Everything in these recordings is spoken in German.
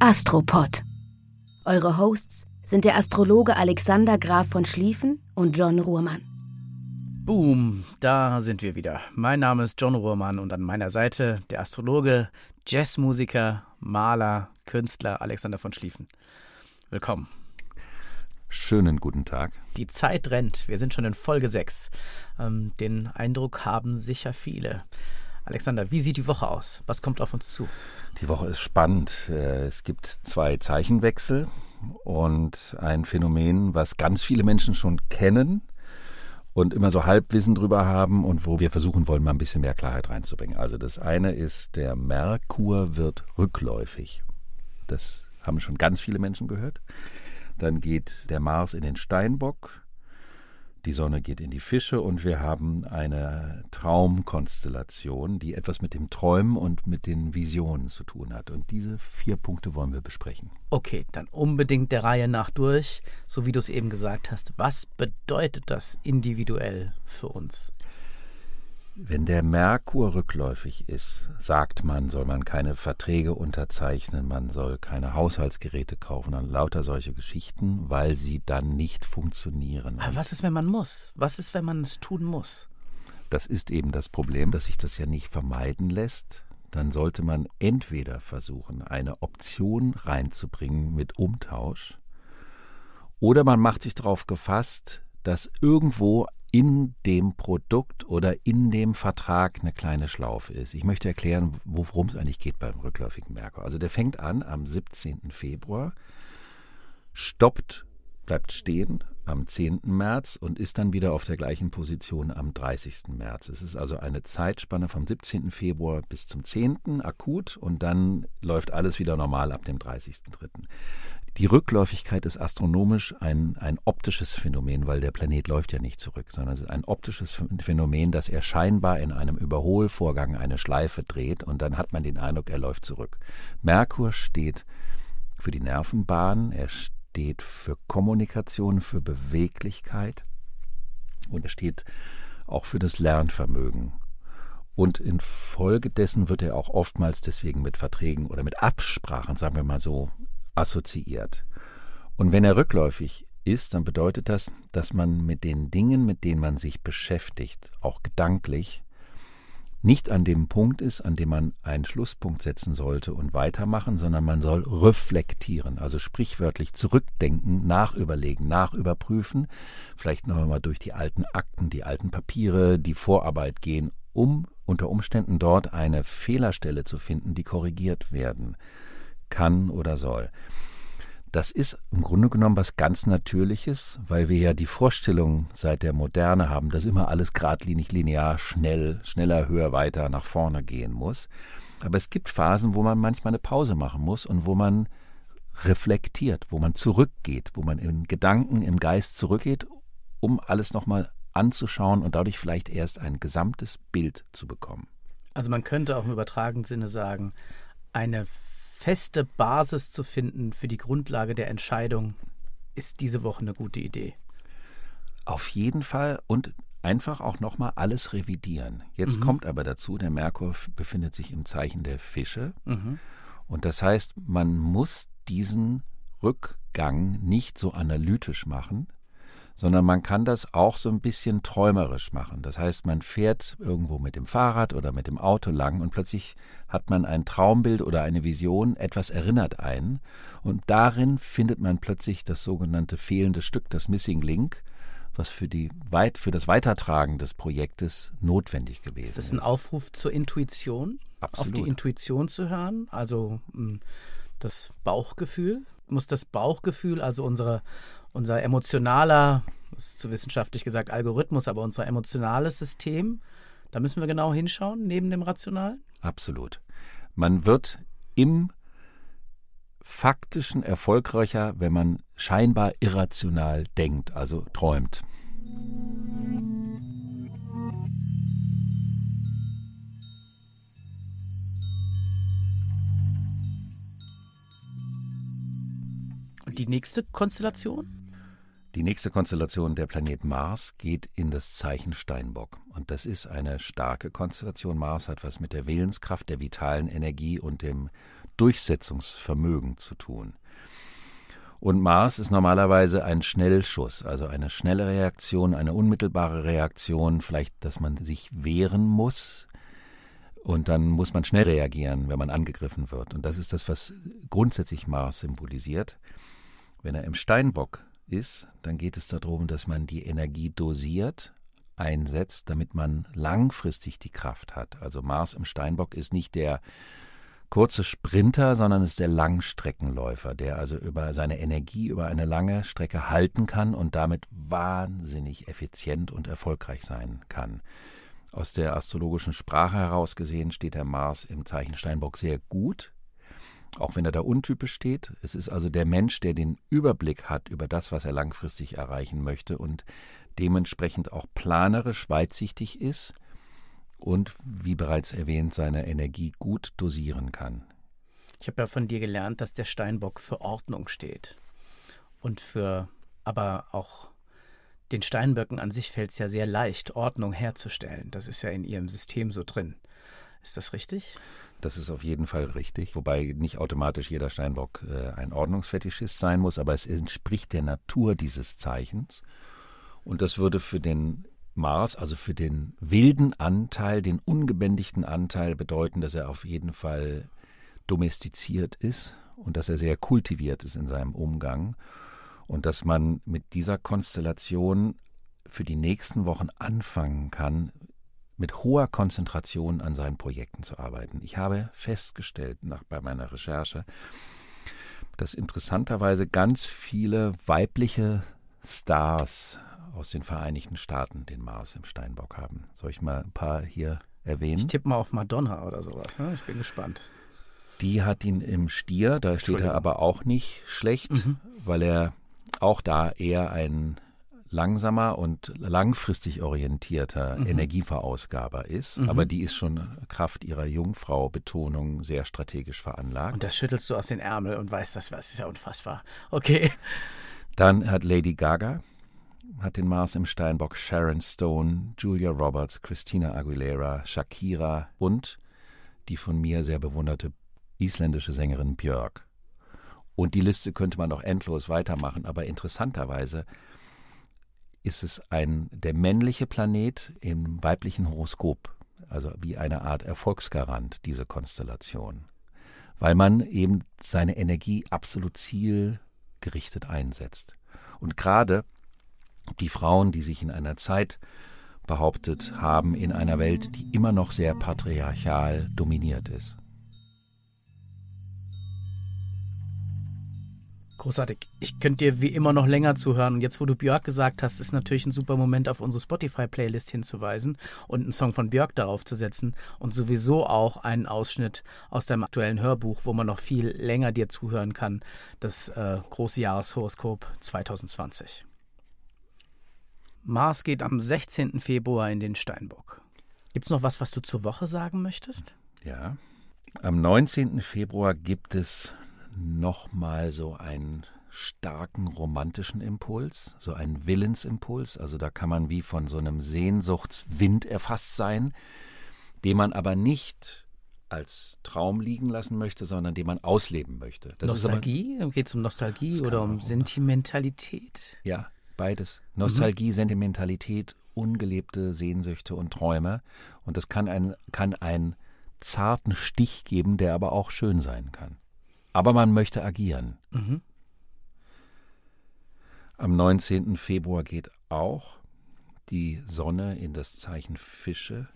Astropod. Eure Hosts sind der Astrologe Alexander Graf von Schlieffen und John Ruhrmann. Boom, da sind wir wieder. Mein Name ist John Ruhrmann und an meiner Seite der Astrologe, Jazzmusiker, Maler, Künstler Alexander von Schlieffen. Willkommen. Schönen guten Tag. Die Zeit rennt. Wir sind schon in Folge 6. Ähm, den Eindruck haben sicher viele. Alexander, wie sieht die Woche aus? Was kommt auf uns zu? Die Woche ist spannend. Äh, es gibt zwei Zeichenwechsel und ein Phänomen, was ganz viele Menschen schon kennen und immer so Halbwissen drüber haben und wo wir versuchen wollen, mal ein bisschen mehr Klarheit reinzubringen. Also das eine ist, der Merkur wird rückläufig. Das haben schon ganz viele Menschen gehört. Dann geht der Mars in den Steinbock die Sonne geht in die Fische und wir haben eine Traumkonstellation, die etwas mit dem Träumen und mit den Visionen zu tun hat. Und diese vier Punkte wollen wir besprechen. Okay, dann unbedingt der Reihe nach durch, so wie du es eben gesagt hast. Was bedeutet das individuell für uns? Wenn der Merkur rückläufig ist, sagt man, soll man keine Verträge unterzeichnen, man soll keine Haushaltsgeräte kaufen, dann lauter solche Geschichten, weil sie dann nicht funktionieren. Aber was ist, wenn man muss? Was ist, wenn man es tun muss? Das ist eben das Problem, dass sich das ja nicht vermeiden lässt. Dann sollte man entweder versuchen, eine Option reinzubringen mit Umtausch, oder man macht sich darauf gefasst, dass irgendwo in dem Produkt oder in dem Vertrag eine kleine Schlaufe ist. Ich möchte erklären, worum es eigentlich geht beim rückläufigen Merkur. Also der fängt an am 17. Februar, stoppt, bleibt stehen am 10. März und ist dann wieder auf der gleichen Position am 30. März. Es ist also eine Zeitspanne vom 17. Februar bis zum 10. akut und dann läuft alles wieder normal ab dem 30.3. Die Rückläufigkeit ist astronomisch ein, ein optisches Phänomen, weil der Planet läuft ja nicht zurück, sondern es ist ein optisches Phänomen, dass er scheinbar in einem Überholvorgang eine Schleife dreht und dann hat man den Eindruck, er läuft zurück. Merkur steht für die Nervenbahn, er steht für Kommunikation, für Beweglichkeit und er steht auch für das Lernvermögen. Und infolgedessen wird er auch oftmals deswegen mit Verträgen oder mit Absprachen, sagen wir mal so, assoziiert. Und wenn er rückläufig ist, dann bedeutet das, dass man mit den Dingen, mit denen man sich beschäftigt, auch gedanklich, nicht an dem Punkt ist, an dem man einen Schlusspunkt setzen sollte und weitermachen, sondern man soll reflektieren, also sprichwörtlich zurückdenken, nachüberlegen, nachüberprüfen, vielleicht noch einmal durch die alten Akten, die alten Papiere, die Vorarbeit gehen, um unter Umständen dort eine Fehlerstelle zu finden, die korrigiert werden kann oder soll. Das ist im Grunde genommen was ganz Natürliches, weil wir ja die Vorstellung seit der Moderne haben, dass immer alles geradlinig, linear, schnell, schneller, höher, weiter nach vorne gehen muss. Aber es gibt Phasen, wo man manchmal eine Pause machen muss und wo man reflektiert, wo man zurückgeht, wo man im Gedanken, im Geist zurückgeht, um alles nochmal anzuschauen und dadurch vielleicht erst ein gesamtes Bild zu bekommen. Also man könnte auch im übertragenen Sinne sagen, eine feste Basis zu finden für die Grundlage der Entscheidung, ist diese Woche eine gute Idee. Auf jeden Fall und einfach auch nochmal alles revidieren. Jetzt mhm. kommt aber dazu, der Merkur befindet sich im Zeichen der Fische. Mhm. Und das heißt, man muss diesen Rückgang nicht so analytisch machen, sondern man kann das auch so ein bisschen träumerisch machen. Das heißt, man fährt irgendwo mit dem Fahrrad oder mit dem Auto lang und plötzlich hat man ein Traumbild oder eine Vision, etwas erinnert einen und darin findet man plötzlich das sogenannte fehlende Stück, das Missing Link, was für, die weit, für das Weitertragen des Projektes notwendig gewesen ist. Ist das ein Aufruf zur Intuition? Absolut. Auf die Intuition zu hören, also hm, das Bauchgefühl? Muss das Bauchgefühl, also unsere unser emotionaler, das ist zu wissenschaftlich gesagt Algorithmus, aber unser emotionales System Da müssen wir genau hinschauen, neben dem Rationalen? Absolut. Man wird im faktischen erfolgreicher, wenn man scheinbar irrational denkt, also träumt. Und die nächste Konstellation? Die nächste Konstellation, der Planet Mars, geht in das Zeichen Steinbock. Und das ist eine starke Konstellation. Mars hat was mit der Willenskraft, der vitalen Energie und dem Durchsetzungsvermögen zu tun. Und Mars ist normalerweise ein Schnellschuss, also eine schnelle Reaktion, eine unmittelbare Reaktion, vielleicht, dass man sich wehren muss. Und dann muss man schnell reagieren, wenn man angegriffen wird. Und das ist das, was grundsätzlich Mars symbolisiert. Wenn er im Steinbock ist, dann geht es darum, dass man die Energie dosiert, einsetzt, damit man langfristig die Kraft hat. Also Mars im Steinbock ist nicht der kurze Sprinter, sondern ist der Langstreckenläufer, der also über seine Energie über eine lange Strecke halten kann und damit wahnsinnig effizient und erfolgreich sein kann. Aus der astrologischen Sprache heraus gesehen steht der Mars im Zeichen Steinbock sehr gut, auch wenn er da untypisch steht. Es ist also der Mensch, der den Überblick hat über das, was er langfristig erreichen möchte und dementsprechend auch planerisch weitsichtig ist und, wie bereits erwähnt, seine Energie gut dosieren kann. Ich habe ja von dir gelernt, dass der Steinbock für Ordnung steht und für aber auch den Steinböcken an sich fällt es ja sehr leicht, Ordnung herzustellen. Das ist ja in ihrem System so drin. Ist das richtig? Das ist auf jeden Fall richtig, wobei nicht automatisch jeder Steinbock äh, ein Ordnungsfetischist sein muss, aber es entspricht der Natur dieses Zeichens. Und das würde für den Mars, also für den wilden Anteil, den ungebändigten Anteil bedeuten, dass er auf jeden Fall domestiziert ist und dass er sehr kultiviert ist in seinem Umgang und dass man mit dieser Konstellation für die nächsten Wochen anfangen kann, mit hoher Konzentration an seinen Projekten zu arbeiten. Ich habe festgestellt nach, bei meiner Recherche, dass interessanterweise ganz viele weibliche Stars aus den Vereinigten Staaten den Mars im Steinbock haben. Soll ich mal ein paar hier erwähnen? Ich tippe mal auf Madonna oder sowas. Ne? Ich bin gespannt. Die hat ihn im Stier, da steht er aber auch nicht schlecht, mhm. weil er auch da eher ein langsamer und langfristig orientierter mhm. Energieverausgaber ist, mhm. aber die ist schon Kraft ihrer Jungfrau-Betonung sehr strategisch veranlagt. Und das schüttelst du aus den Ärmeln und weißt, das, das ist ja unfassbar. Okay. Dann hat Lady Gaga hat den Mars im Steinbock Sharon Stone, Julia Roberts, Christina Aguilera, Shakira und die von mir sehr bewunderte isländische Sängerin Björk. Und die Liste könnte man noch endlos weitermachen, aber interessanterweise ist es ein der männliche Planet im weiblichen Horoskop, also wie eine Art Erfolgsgarant, diese Konstellation. Weil man eben seine Energie absolut zielgerichtet einsetzt. Und gerade die Frauen, die sich in einer Zeit behauptet haben, in einer Welt, die immer noch sehr patriarchal dominiert ist. Großartig. Ich könnte dir wie immer noch länger zuhören. Und jetzt, wo du Björk gesagt hast, ist natürlich ein super Moment, auf unsere Spotify-Playlist hinzuweisen und einen Song von Björk darauf zu setzen. Und sowieso auch einen Ausschnitt aus deinem aktuellen Hörbuch, wo man noch viel länger dir zuhören kann. Das äh, große Jahreshoroskop 2020. Mars geht am 16. Februar in den Steinbock. Gibt es noch was, was du zur Woche sagen möchtest? Ja. Am 19. Februar gibt es nochmal so einen starken romantischen Impuls, so einen Willensimpuls. Also da kann man wie von so einem Sehnsuchtswind erfasst sein, den man aber nicht als Traum liegen lassen möchte, sondern den man ausleben möchte. Das Nostalgie? Geht es um Nostalgie oder um Sentimentalität? Ja, beides. Nostalgie, mhm. Sentimentalität, ungelebte Sehnsüchte und Träume. Und das kann, ein, kann einen zarten Stich geben, der aber auch schön sein kann. Aber man möchte agieren. Mhm. Am 19. Februar geht auch die Sonne in das Zeichen Fische.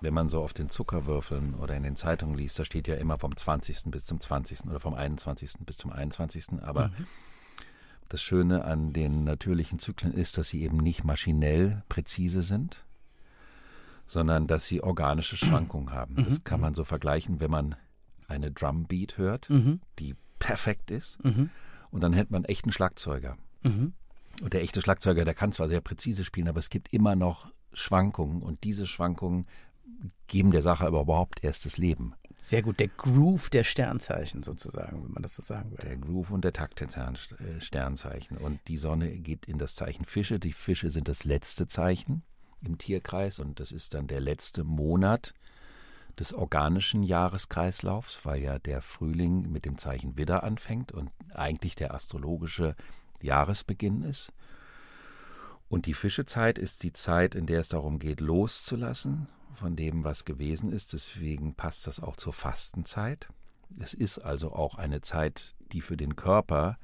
Wenn man so auf den Zuckerwürfeln oder in den Zeitungen liest, da steht ja immer vom 20. bis zum 20. oder vom 21. bis zum 21. Aber mhm. das Schöne an den natürlichen Zyklen ist, dass sie eben nicht maschinell präzise sind, sondern dass sie organische Schwankungen haben. Mhm. Das kann man so vergleichen, wenn man eine Drumbeat hört, Mhm. die perfekt ist, Mhm. und dann hätte man einen echten Schlagzeuger. Mhm. Und der echte Schlagzeuger, der kann zwar sehr präzise spielen, aber es gibt immer noch Schwankungen und diese Schwankungen geben der Sache aber überhaupt erst das Leben. Sehr gut, der Groove der Sternzeichen sozusagen, wenn man das so sagen will. Der Groove und der Takt der äh, Sternzeichen. Und die Sonne geht in das Zeichen Fische. Die Fische sind das letzte Zeichen im Tierkreis und das ist dann der letzte Monat des organischen Jahreskreislaufs, weil ja der Frühling mit dem Zeichen Widder anfängt und eigentlich der astrologische Jahresbeginn ist. Und die Fischezeit ist die Zeit, in der es darum geht, loszulassen von dem, was gewesen ist. Deswegen passt das auch zur Fastenzeit. Es ist also auch eine Zeit, die für den Körper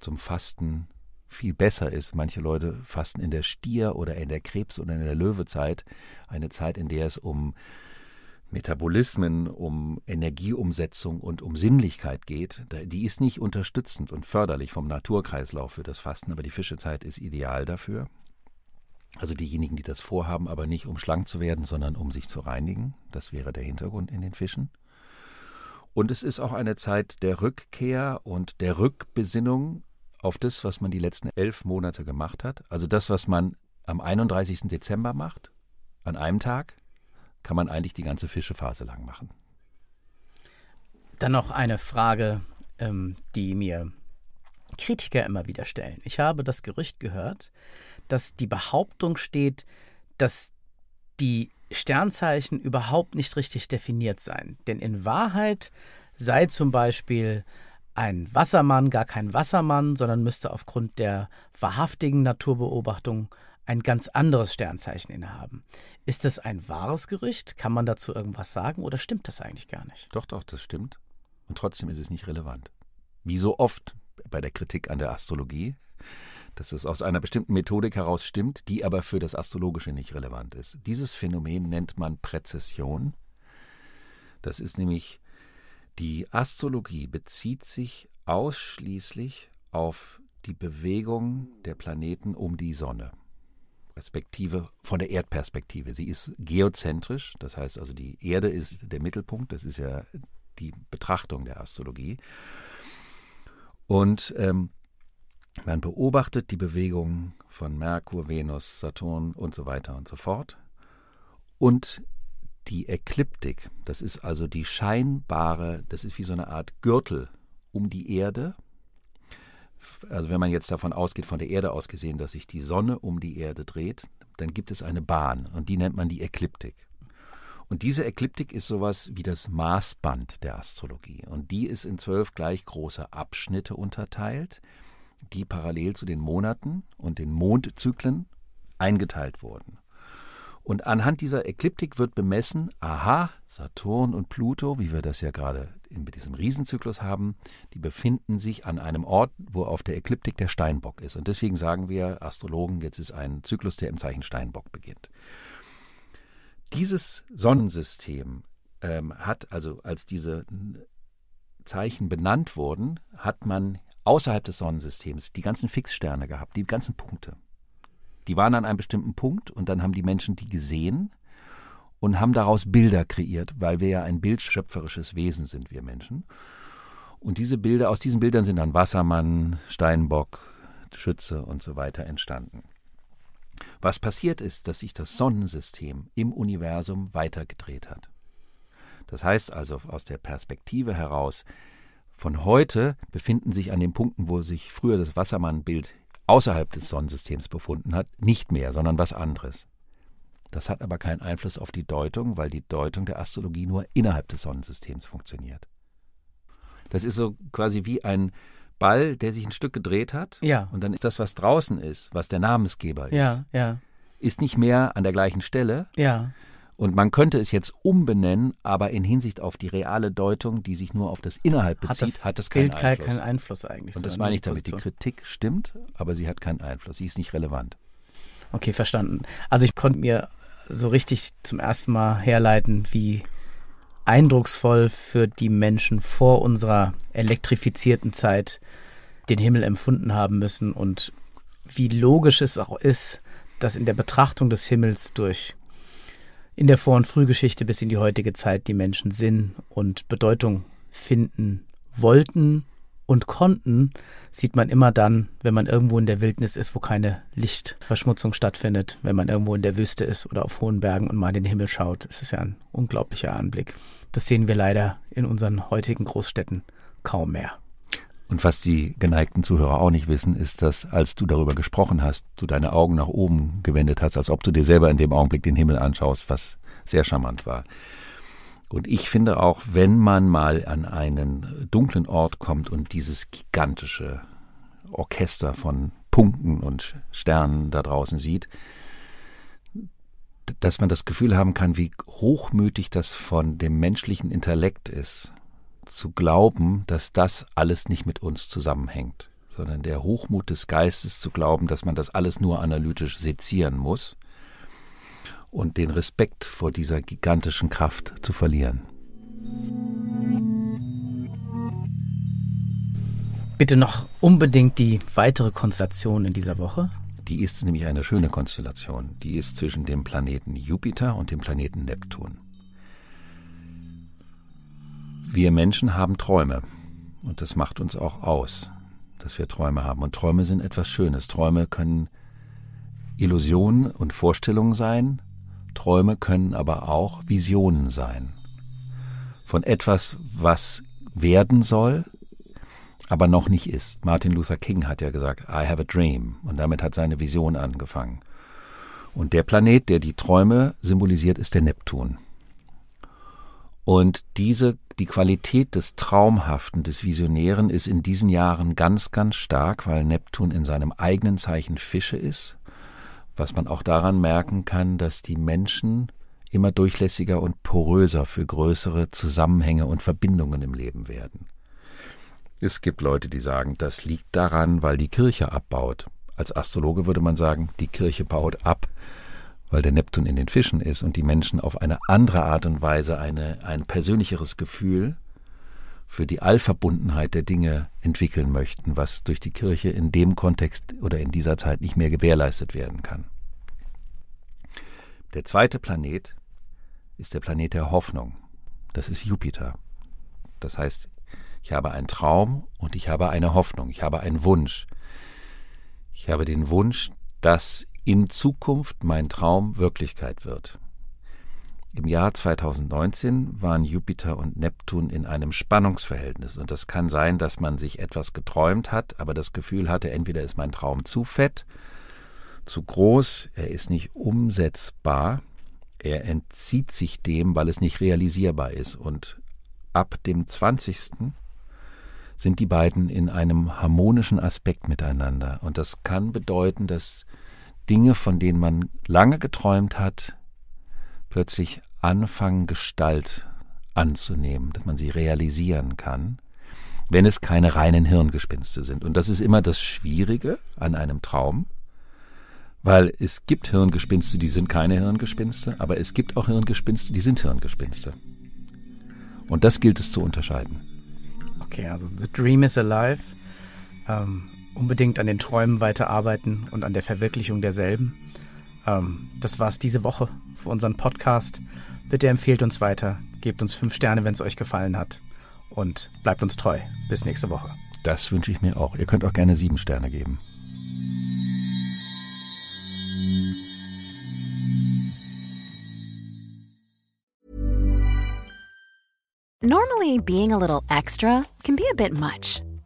zum Fasten viel besser ist. Manche Leute fasten in der Stier- oder in der Krebs- oder in der Löwezeit. Eine Zeit, in der es um Metabolismen, um Energieumsetzung und um Sinnlichkeit geht. Die ist nicht unterstützend und förderlich vom Naturkreislauf für das Fasten, aber die Fischezeit ist ideal dafür. Also diejenigen, die das vorhaben, aber nicht um schlank zu werden, sondern um sich zu reinigen. Das wäre der Hintergrund in den Fischen. Und es ist auch eine Zeit der Rückkehr und der Rückbesinnung auf das, was man die letzten elf Monate gemacht hat. Also das, was man am 31. Dezember macht, an einem Tag, kann man eigentlich die ganze Fischephase lang machen. Dann noch eine Frage, ähm, die mir Kritiker immer wieder stellen. Ich habe das Gerücht gehört, dass die Behauptung steht, dass die Sternzeichen überhaupt nicht richtig definiert seien. Denn in Wahrheit sei zum Beispiel ein Wassermann gar kein Wassermann, sondern müsste aufgrund der wahrhaftigen Naturbeobachtung ein ganz anderes Sternzeichen innehaben. Ist das ein wahres Gerücht? Kann man dazu irgendwas sagen oder stimmt das eigentlich gar nicht? Doch, doch, das stimmt. Und trotzdem ist es nicht relevant. Wie so oft bei der Kritik an der Astrologie, dass es aus einer bestimmten Methodik heraus stimmt, die aber für das Astrologische nicht relevant ist. Dieses Phänomen nennt man Präzession. Das ist nämlich, die Astrologie bezieht sich ausschließlich auf die Bewegung der Planeten um die Sonne. Respektive von der Erdperspektive. Sie ist geozentrisch, das heißt also die Erde ist der Mittelpunkt, das ist ja die Betrachtung der Astrologie. Und ähm, man beobachtet die Bewegung von Merkur, Venus, Saturn und so weiter und so fort. Und die Ekliptik, das ist also die scheinbare, das ist wie so eine Art Gürtel um die Erde. Also wenn man jetzt davon ausgeht, von der Erde aus gesehen, dass sich die Sonne um die Erde dreht, dann gibt es eine Bahn und die nennt man die Ekliptik. Und diese Ekliptik ist sowas wie das Maßband der Astrologie. Und die ist in zwölf gleich große Abschnitte unterteilt, die parallel zu den Monaten und den Mondzyklen eingeteilt wurden. Und anhand dieser Ekliptik wird bemessen, aha, Saturn und Pluto, wie wir das ja gerade in diesem Riesenzyklus haben, die befinden sich an einem Ort, wo auf der Ekliptik der Steinbock ist. Und deswegen sagen wir Astrologen, jetzt ist ein Zyklus, der im Zeichen Steinbock beginnt. Dieses Sonnensystem ähm, hat also, als diese Zeichen benannt wurden, hat man außerhalb des Sonnensystems die ganzen Fixsterne gehabt, die ganzen Punkte. Die waren an einem bestimmten Punkt und dann haben die Menschen die gesehen und haben daraus Bilder kreiert, weil wir ja ein bildschöpferisches Wesen sind, wir Menschen. Und diese Bilder, aus diesen Bildern sind dann Wassermann, Steinbock, Schütze und so weiter entstanden. Was passiert ist, dass sich das Sonnensystem im Universum weitergedreht hat. Das heißt also aus der Perspektive heraus, von heute befinden sich an den Punkten, wo sich früher das Wassermann-Bild außerhalb des Sonnensystems befunden hat, nicht mehr, sondern was anderes. Das hat aber keinen Einfluss auf die Deutung, weil die Deutung der Astrologie nur innerhalb des Sonnensystems funktioniert. Das ist so quasi wie ein Ball, der sich ein Stück gedreht hat. Ja. Und dann ist das, was draußen ist, was der Namensgeber ist, Ja, ja, ist nicht mehr an der gleichen Stelle. ja. Und man könnte es jetzt umbenennen, aber in Hinsicht auf die reale Deutung, die sich nur auf das Innerhalb Hat bezieht, das hat das keinen Bild Einfluss. keinen Einfluss eigentlich. Und das sondern meine ich damit. Die. Kritik stimmt, aber sie hat keinen Einfluss. Sie ist nicht relevant. Okay, verstanden. Also ich konnte mir so richtig zum ersten Mal herleiten, wie eindrucksvoll für die Menschen vor unserer elektrifizierten Zeit den Himmel empfunden haben müssen und wie logisch es auch ist, dass in der Betrachtung des Himmels durch in der Vor- und Frühgeschichte bis in die heutige Zeit die Menschen Sinn und Bedeutung finden wollten und konnten, sieht man immer dann, wenn man irgendwo in der Wildnis ist, wo keine Lichtverschmutzung stattfindet, wenn man irgendwo in der Wüste ist oder auf hohen Bergen und mal in den Himmel schaut. Es ist ja ein unglaublicher Anblick. Das sehen wir leider in unseren heutigen Großstädten kaum mehr. Und was die geneigten Zuhörer auch nicht wissen, ist, dass als du darüber gesprochen hast, du deine Augen nach oben gewendet hast, als ob du dir selber in dem Augenblick den Himmel anschaust, was sehr charmant war. Und ich finde auch, wenn man mal an einen dunklen Ort kommt und dieses gigantische Orchester von Punkten und Sternen da draußen sieht, dass man das Gefühl haben kann, wie hochmütig das von dem menschlichen Intellekt ist, zu glauben, dass das alles nicht mit uns zusammenhängt, sondern der Hochmut des Geistes zu glauben, dass man das alles nur analytisch sezieren muss und den Respekt vor dieser gigantischen Kraft zu verlieren. Bitte noch unbedingt die weitere Konstellation in dieser Woche. Die ist nämlich eine schöne Konstellation. Die ist zwischen dem Planeten Jupiter und dem Planeten Neptun. Wir Menschen haben Träume und das macht uns auch aus, dass wir Träume haben. Und Träume sind etwas Schönes. Träume können Illusionen und Vorstellungen sein, Träume können aber auch Visionen sein. Von etwas, was werden soll, aber noch nicht ist. Martin Luther King hat ja gesagt, I have a dream. Und damit hat seine Vision angefangen. Und der Planet, der die Träume symbolisiert, ist der Neptun. Und diese, die Qualität des Traumhaften, des Visionären ist in diesen Jahren ganz, ganz stark, weil Neptun in seinem eigenen Zeichen Fische ist was man auch daran merken kann, dass die Menschen immer durchlässiger und poröser für größere Zusammenhänge und Verbindungen im Leben werden. Es gibt Leute, die sagen, das liegt daran, weil die Kirche abbaut. Als Astrologe würde man sagen, die Kirche baut ab, weil der Neptun in den Fischen ist und die Menschen auf eine andere Art und Weise eine, ein persönlicheres Gefühl für die Allverbundenheit der Dinge entwickeln möchten, was durch die Kirche in dem Kontext oder in dieser Zeit nicht mehr gewährleistet werden kann. Der zweite Planet ist der Planet der Hoffnung. Das ist Jupiter. Das heißt, ich habe einen Traum und ich habe eine Hoffnung, ich habe einen Wunsch. Ich habe den Wunsch, dass in Zukunft mein Traum Wirklichkeit wird. Im Jahr 2019 waren Jupiter und Neptun in einem Spannungsverhältnis. Und das kann sein, dass man sich etwas geträumt hat, aber das Gefühl hatte, entweder ist mein Traum zu fett, zu groß, er ist nicht umsetzbar, er entzieht sich dem, weil es nicht realisierbar ist. Und ab dem 20. sind die beiden in einem harmonischen Aspekt miteinander. Und das kann bedeuten, dass Dinge, von denen man lange geträumt hat, plötzlich anfangen, Gestalt anzunehmen, dass man sie realisieren kann, wenn es keine reinen Hirngespinste sind. Und das ist immer das Schwierige an einem Traum, weil es gibt Hirngespinste, die sind keine Hirngespinste, aber es gibt auch Hirngespinste, die sind Hirngespinste. Und das gilt es zu unterscheiden. Okay, also The Dream is Alive. Ähm, unbedingt an den Träumen weiterarbeiten und an der Verwirklichung derselben. Ähm, das war's diese Woche für unseren Podcast. Bitte empfehlt uns weiter, gebt uns fünf Sterne, wenn es euch gefallen hat und bleibt uns treu. Bis nächste Woche. Das wünsche ich mir auch. Ihr könnt auch gerne sieben Sterne geben. Normally, being a little extra can be a bit much,